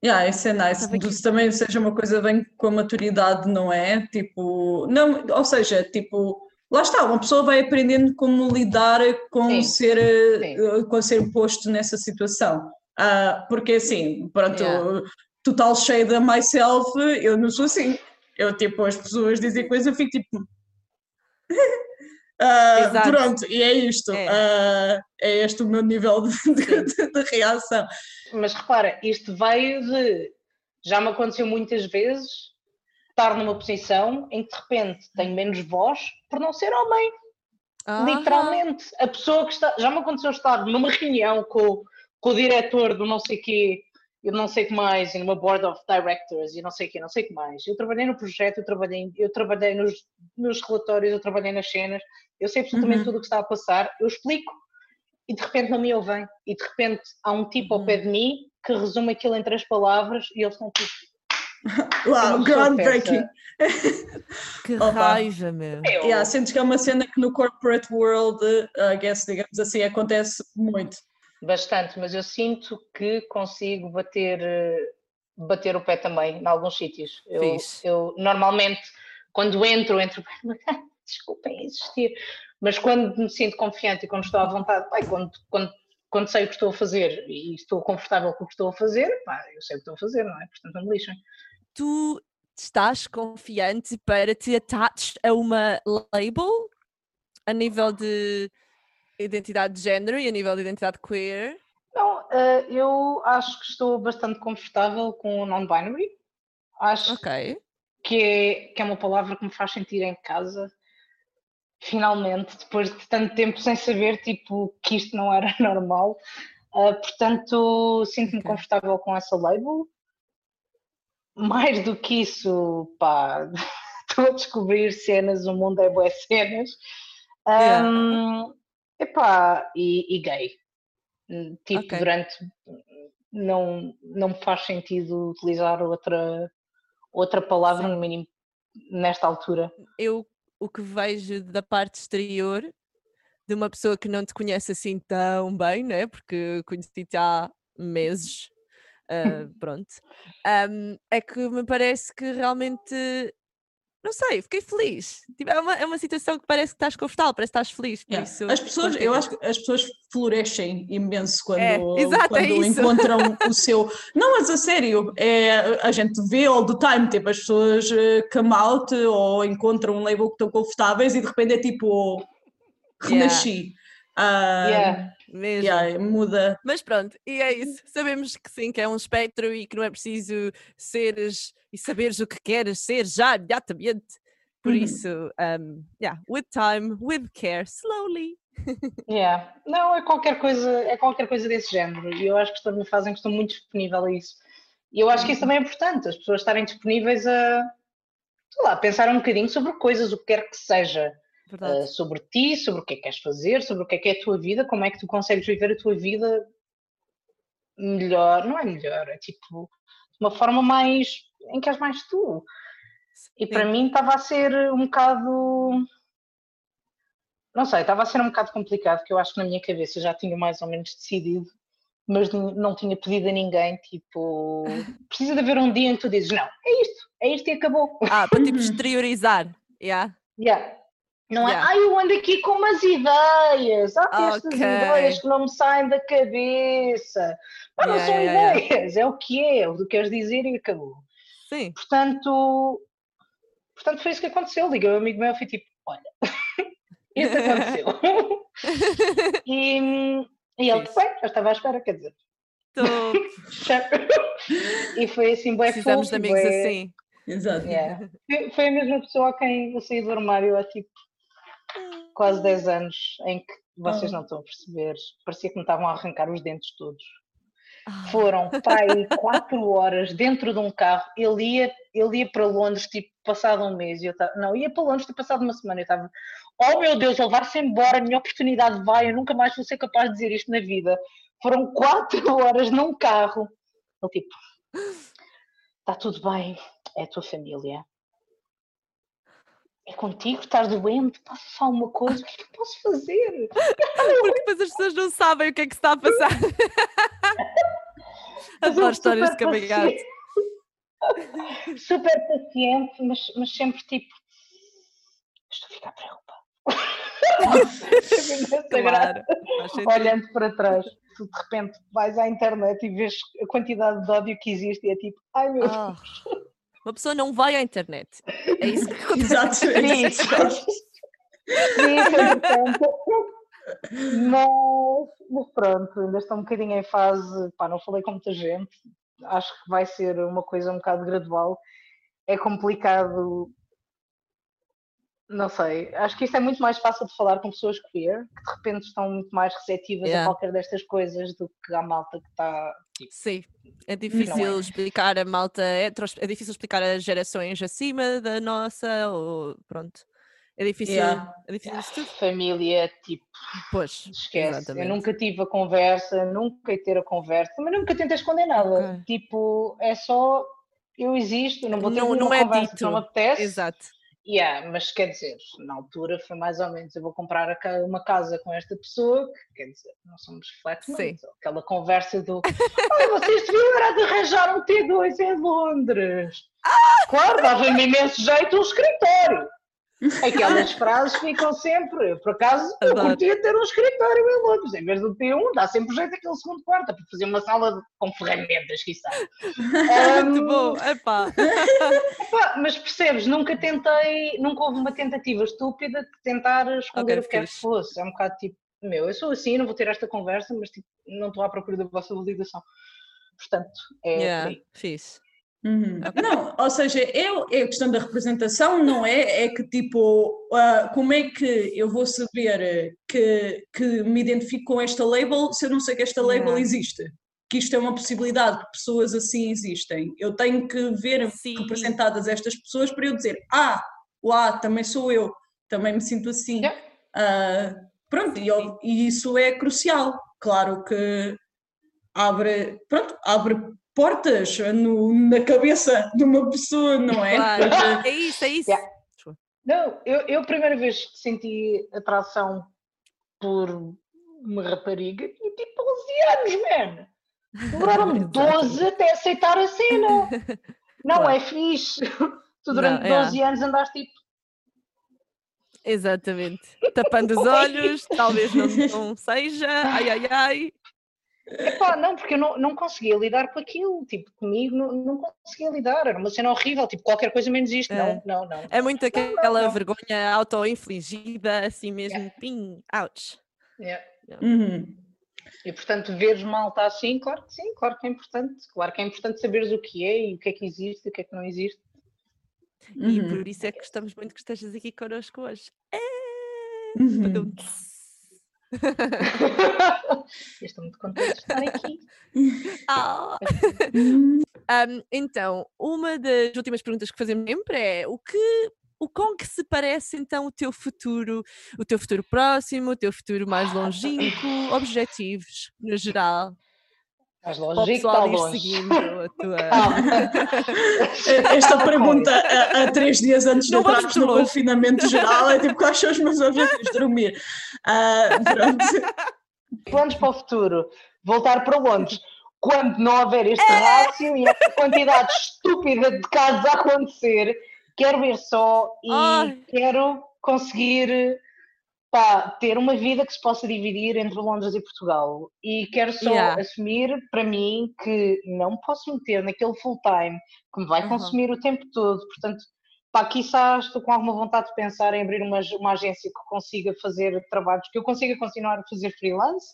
Yeah, isso é nice. Também seja uma coisa bem com a maturidade, não é? Tipo, não, ou seja, tipo, lá está, uma pessoa vai aprendendo como lidar com Sim. ser, eh, Sim. com ser posto nessa situação. Ah, porque assim, pronto, Yeah. total shade a myself, eu não sou assim. Eu, tipo, as pessoas dizem coisas, eu fico tipo. [laughs] Exato. pronto, e é isto. É. Ah, é este o meu nível de, de- de- de reação. Mas repara, isto veio de, já me aconteceu muitas vezes, estar numa posição em que de repente tenho menos voz por não ser homem. Literalmente, a pessoa que está. Já me aconteceu estar numa reunião com, com o diretor do não sei quê, eu não sei o que mais, e numa board of directors, e não sei o quê, não sei o que mais. Eu trabalhei no projeto, eu trabalhei, eu trabalhei nos, nos relatórios, eu trabalhei nas cenas, eu sei absolutamente Uhum. tudo o que está a passar, eu explico, e de repente não me ouvem. E de repente há um tipo ao pé de mim que resume aquilo em três palavras, e eles estão tipo. [laughs] Uau, groundbreaking. [laughs] Que Opa. raiva, meu. "Eu- Yeah, sentes que é uma cena que no corporate world, I guess, digamos assim, acontece muito. Bastante, mas eu sinto que consigo bater, eh, bater o pé também em alguns sítios. Eu, eu normalmente, quando entro, entro, [laughs] desculpem existir, mas quando me sinto confiante e quando estou à vontade, pá, quando, quando, quando sei o que estou a fazer e estou confortável com o que estou a fazer, pá, eu sei o que estou a fazer, não é? Portanto, não me lixem. Tu estás confiante para te attach a uma label a nível de identidade de género e a nível de identidade queer? Não, eh, eu acho que estou bastante confortável com o non-binary. Acho Ok. que é, que é uma palavra que me faz sentir em casa. Finalmente, depois de tanto tempo sem saber tipo, que isto não era [laughs] normal. Ah, portanto, sinto-me Ok. confortável com essa label. Mais do que isso, pá, [laughs] estou a descobrir cenas, o mundo é boas cenas. Yeah. Epá, e, e gay. Hum, Tipo, Ok. durante. Não, não me faz sentido utilizar outra, outra palavra, Sim. no mínimo nesta altura. Eu, o que vejo da parte exterior de uma pessoa que não te conhece assim tão bem, né? Porque conheci-te há meses, uh, [laughs] pronto, um, é que me parece que realmente não sei, fiquei feliz. Tipo, é, uma, é uma situação que parece que estás confortável, parece que estás feliz. Yeah. isso, As pessoas, eu acho que as pessoas florescem imenso quando, É, exato, é quando isso. encontram o seu. [laughs] Não, mas a sério, é, a gente vê all the time, tipo, as pessoas eh, come out ou encontram um label que estão confortáveis e de repente é tipo renasci. Ah, Yeah. mesmo. yeah, muda. Mas pronto, e é isso. Sabemos que sim, que é um espectro e que não é preciso seres e saberes o que queres ser já imediatamente. Por Uhum. isso, um, yeah, with time, with care, slowly. [laughs] Yeah. Não, é qualquer coisa, é qualquer coisa desse género. E eu acho que estou numa fase em que estou muito disponível a isso. E eu acho que isso também é importante, as pessoas estarem disponíveis a, sei lá, pensar um bocadinho sobre coisas, o que quer que seja. Uh, sobre ti, sobre o que é que queres fazer, sobre o que é que é a tua vida, como é que tu consegues viver a tua vida melhor, não é melhor, é tipo de uma forma mais em que és mais tu. E Sim. para mim estava a ser um bocado não sei, estava a ser um bocado complicado, que eu acho que na minha cabeça já tinha mais ou menos decidido, mas não tinha pedido a ninguém, tipo, [laughs] precisa de haver um dia em que tu dizes, não, é isto, é isto e acabou. Ah, para tipo [laughs] exteriorizar. Yeah. Yeah. Não Yeah. é, ai, eu ando aqui com umas ideias, há estas Ok. ideias que não me saem da cabeça. Mas não Yeah, são yeah, yeah. ideias, é o que é, é o que queres dizer e acabou. Sim. Portanto, portanto foi isso que aconteceu. Liguei ao amigo meu e fui tipo, olha, [laughs] isso aconteceu. [laughs] e, e ele, bem, já estava à espera, quer dizer. [laughs] E foi assim, bem Precisamos fofo, de amigos bué- assim. Exato. Yeah. Foi- Foi a mesma pessoa a quem eu saí do armário há tipo quase 10 anos, em que vocês Ah. não estão a perceber. Parecia que me estavam a arrancar os dentes todos. Ah, Foram para aí [laughs] 4 horas dentro de um carro. Ele ia, ele ia para Londres, tipo, passado um mês. E eu tava, não, ia para Londres, tipo, passado uma semana. Eu estava, oh meu Deus, ele vai-se embora, a minha oportunidade vai, eu nunca mais vou ser capaz de dizer isto na vida. Foram [laughs] 4 horas num carro. Ele tipo, está tudo bem, é a tua família. É contigo, estás doente, passa só uma coisa, o que é que eu posso fazer? Porque depois as pessoas não sabem o que é que se está a passar. [laughs] Adoro histórias de super coming out. paciente. Super paciente, mas, mas sempre tipo. Estou a ficar preocupada. [laughs] Claro. Olhando para trás, tu de repente vais à internet e vês a quantidade de ódio que existe e é tipo, ai meu Deus. Ah, uma pessoa não vai à internet. É isso que [laughs] acontece. Exato. Entretanto. Mas, mas pronto, ainda estou um bocadinho em fase. Pá, não falei com muita gente, acho que vai ser uma coisa um bocado gradual. É complicado. Não sei, acho que isto é muito mais fácil de falar com pessoas queer, que de repente estão muito mais receptivas Yeah. a qualquer destas coisas do que a malta que está. Sim, é difícil explicar a malta, hetero, é difícil explicar as gerações acima da nossa, ou pronto. É difícil, Yeah. é difícil isso tudo. Família, tipo, Pois, esquece. exatamente. Eu nunca tive a conversa, nunca ia ter a conversa, mas nunca tentei esconder nada. Ok. Tipo, é só eu existo, não vou ter Não- não é conversa dito. que não me apetece. Exato. Yeah, mas quer dizer, na altura foi mais ou menos, eu vou comprar uma casa com esta pessoa, que quer dizer, não somos flatmates, aquela conversa do [laughs] ah, vocês deviam era de arranjar um T2 em Londres. Claro, dava-me imenso jeito um escritório. Aquelas frases ficam sempre, eu, por acaso, eu curtia ter um escritório em Londres, em vez do T1, dá sempre jeito aquele segundo quarto, para fazer uma sala de- com ferramentas, quiçá. [laughs] Muito Ahm, bom, epá. [laughs] Pá, mas percebes, nunca tentei, nunca houve uma tentativa estúpida de tentar esconder Ok, o que quer que fixe. fosse. É um bocado tipo, meu, eu sou assim, não vou ter esta conversa, mas tipo, não estou à procura da vossa validação. Portanto, é Yeah, fixe. Uhum. Não, ou seja, eu, a questão da representação, não é? É que tipo, ah, como é que eu vou saber que, que me identifico com esta label se eu não sei que esta label existe? Que isto é uma possibilidade, que pessoas assim existem. Eu tenho que ver Sim. representadas estas pessoas para eu dizer, ah, lá, também sou eu, também me sinto assim. Ah, pronto, e, eu- e isso é crucial. Claro que abre, pronto, abre portas no- na cabeça de uma pessoa, não é? Claro, é isso, é isso. Yeah. Não, eu, eu a primeira vez que senti atração por uma rapariga tinha tipo 11 anos, man. Demoraram-me [laughs] Exato. 12 até aceitar a cena. Não Claro. é fixe. Tu durante Não, é. 12 [laughs] anos andaste tipo. Exatamente. Tapando os [laughs] olhos, talvez não, não seja. Ai, ai, ai. Epá, não, porque eu não, não conseguia lidar com aquilo. Tipo, comigo não, não conseguia lidar. Era uma cena horrível. Tipo, qualquer coisa menos isto. É. Não, não, não. É muito não, aquela não. vergonha auto-infligida, assim mesmo, pim, ouch. Yeah. Uhum. E portanto, veres malta assim, claro que sim, claro que é importante. Claro que é importante saberes o que é e o que é que existe e o que é que não existe. E Uhum. por isso é que gostamos muito que estejas aqui connosco hoje. É. Uhum. [laughs] Estou muito contente de estar aqui. [laughs] Ah. Uhum. Ahm, então, uma das últimas perguntas que fazemos sempre é o que o com que se parece então o teu futuro, o teu futuro próximo, o teu futuro mais longínquo, [laughs] objetivos no geral, Estás para o longe, está pessoal ir longe. seguindo a tua. [laughs] Esta pergunta a, a três dias antes de entrarmos no longe. confinamento geral é tipo, quais são os meus objetivos? Dormir. Pronto. Planos para o futuro. Voltar para Londres. Quando não houver este É. rácio e esta quantidade estúpida de casos a acontecer, quero ir só e Ai. quero conseguir pá, ter uma vida que se possa dividir entre Londres e Portugal. E quero só Yeah. assumir para mim que não posso meter naquele full time que me vai Uhum. consumir o tempo todo. Portanto, pá, quiçá estou com alguma vontade de pensar em abrir uma, uma agência que consiga fazer trabalhos, que eu consiga continuar a fazer freelance.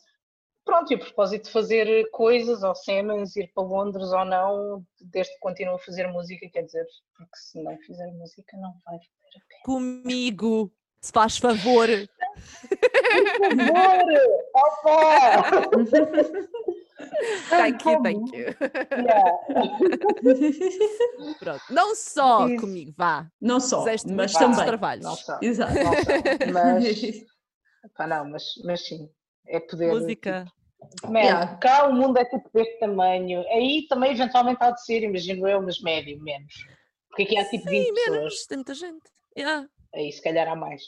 Pronto, e a propósito de fazer coisas ou cenas, ir para Londres ou não, desde que continue a fazer música, quer dizer, porque se não fizer música não vai valer a pena. Comigo, se faz favor. Por favor! Opa! Thank you, thank you. Yeah. Pronto. Não só Isso. comigo, vá. Não só, Fizeste mas também. trabalhos. Não só, Exato. não só, mas, [laughs] pá, não, mas, mas sim, é poder. Música. Man, Yeah. cá o mundo é tipo deste tamanho. Aí também eventualmente há de ser, imagino eu, mas médio, menos. Porque aqui há tipo 20 Sim, pessoas. menos, tem muita gente. Yeah, Aí se calhar há mais.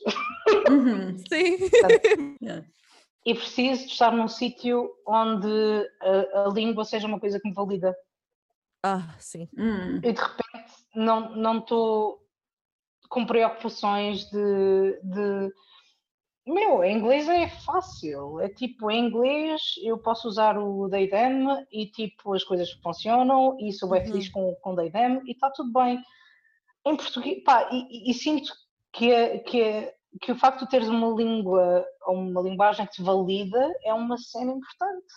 Uhum. [laughs] sim. Yeah. E preciso de estar num sítio onde a, a língua seja uma coisa que me valida. Ah, sim. Hum. E de repente não não estou com preocupações de, de. Meu, em inglês é fácil. É tipo, em inglês eu posso usar o they them e tipo as coisas funcionam e sou bem Uhum. feliz com, com they them e está tudo bem. Em português, pá, e, e- e sinto que, é- que, é- que o facto de teres uma língua ou uma linguagem que te valida é uma cena importante.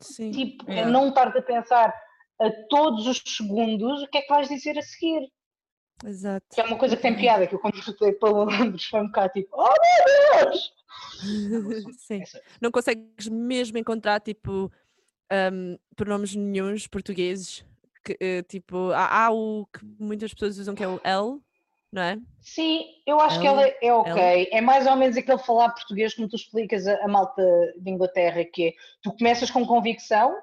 Sim. Tipo, é não estar a pensar a todos os segundos o que é que vais dizer a seguir. Exato. Que é uma coisa que tem piada, que eu quando fui para Londres foi um bocado tipo, oh meu Deus! [laughs] Sim. Não consegues mesmo encontrar tipo um, pronomes nenhuns portugueses que eh, tipo há, há o que muitas pessoas usam que é o L, não é? Sim, eu acho que Ela- ela é ok. É mais ou menos aquele falar português como tu explicas a, a malta de Inglaterra, que é, tu começas com convicção,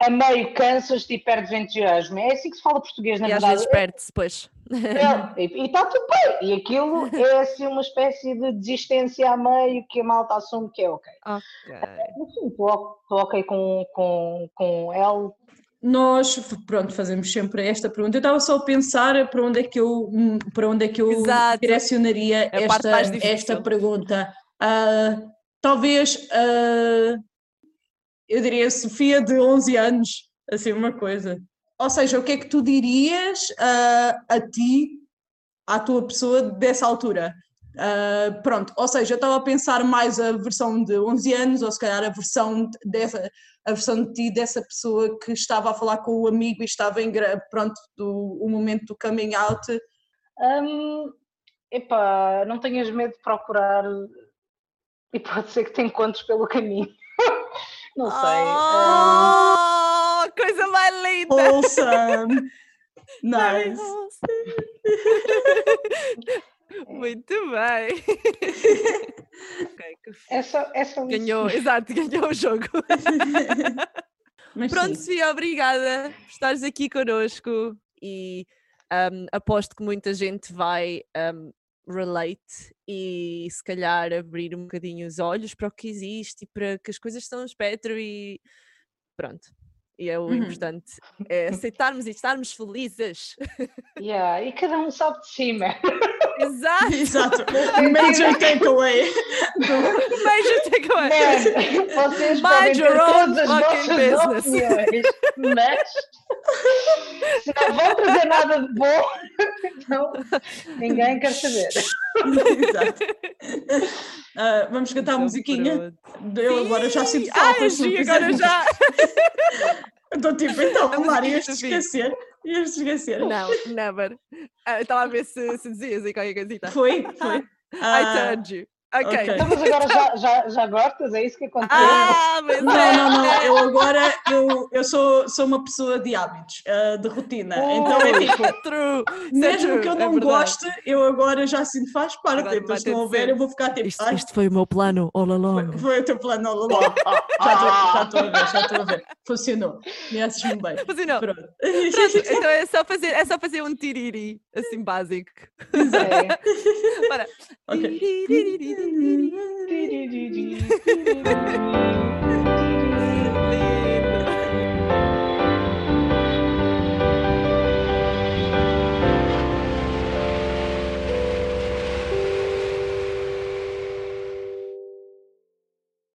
a meio cansas-te e perdes entusiasmo. É assim que se fala português, na e às verdade. vezes perde-se depois. É, [laughs] e está tudo bem. E aquilo é assim uma espécie de desistência a meio que a malta assume que é ok. Ok. Sim, estou ok com, com, com ele. Nós, pronto, fazemos sempre esta pergunta. Eu estava só a pensar para onde é que eu, para onde é que eu Exato. direcionaria É esta, esta pergunta. Ah, talvez, ah, eu diria Sofia de 11 anos, assim uma coisa. Ou seja, o que é que tu dirias ah, a ti, à tua pessoa dessa altura? Ah, pronto, ou seja, eu estava a pensar mais a versão de 11 anos, ou se calhar a versão dessa, a versão de ti dessa pessoa que estava a falar com o amigo e estava em pronto do o momento do coming out. Hum, epá, não tenhas medo de procurar e pode ser que te encontres pelo caminho. [laughs] não sei. Oh, coisa mais linda! Very [laughs] Nice. [laughs] wholesome. Muito bem. É é só isso. Ganhou, [laughs] exato, ganhou o jogo. [laughs] Mas Pronto, sim. Sofia, obrigada por estares aqui connosco e ahm, aposto que muita gente vai ahm, relate e se calhar abrir um bocadinho os olhos para o que existe e para que as coisas são um espectro e pronto. E é o Uhum. importante, é aceitarmos e estarmos felizes. Yeah, e cada um sabe de si, man. Exato! [laughs] Exato. [laughs] Major takeaway. Major takeaway! Man, vocês Mind your own todas as fucking vossas business. opiniões, mas se não vão trazer nada de bom, [laughs] então ninguém quer saber. Exato. Ah, vamos cantar a musiquinha. pronto. Eu agora já sinto! Ai, falta. Gi, agora já! Estou tipo, [laughs] então, Lara, musiquinha ias-te esquecer. Ias-te esquecer. Não, never. Estava a ver se, se dizias aí qualquer coisita. Foi, foi. [laughs] I Ah, told you. Ok. ok. Então, mas agora já, já, já gostas? É isso que aconteceu? Ah, mas Não, é. não, não. Eu agora eu, eu sou, sou uma pessoa de hábitos, ah, de rotina. Então é tipo, True. Isso é mesmo true, que eu é não verdade. goste, eu agora já sinto faz parte. Agora Então, se não houver, eu vou ficar tipo, Isto, isto foi o meu plano all along. foi, foi o teu plano, olha lá. Já estou já estou a ver, já estou a ver. Funcionou. Conheces-me bem. Funcionou. Pronto. Pronto, [laughs] então é só fazer, é só fazer um tiriri, assim básico. É. Para. [laughs] Ok. D d d d.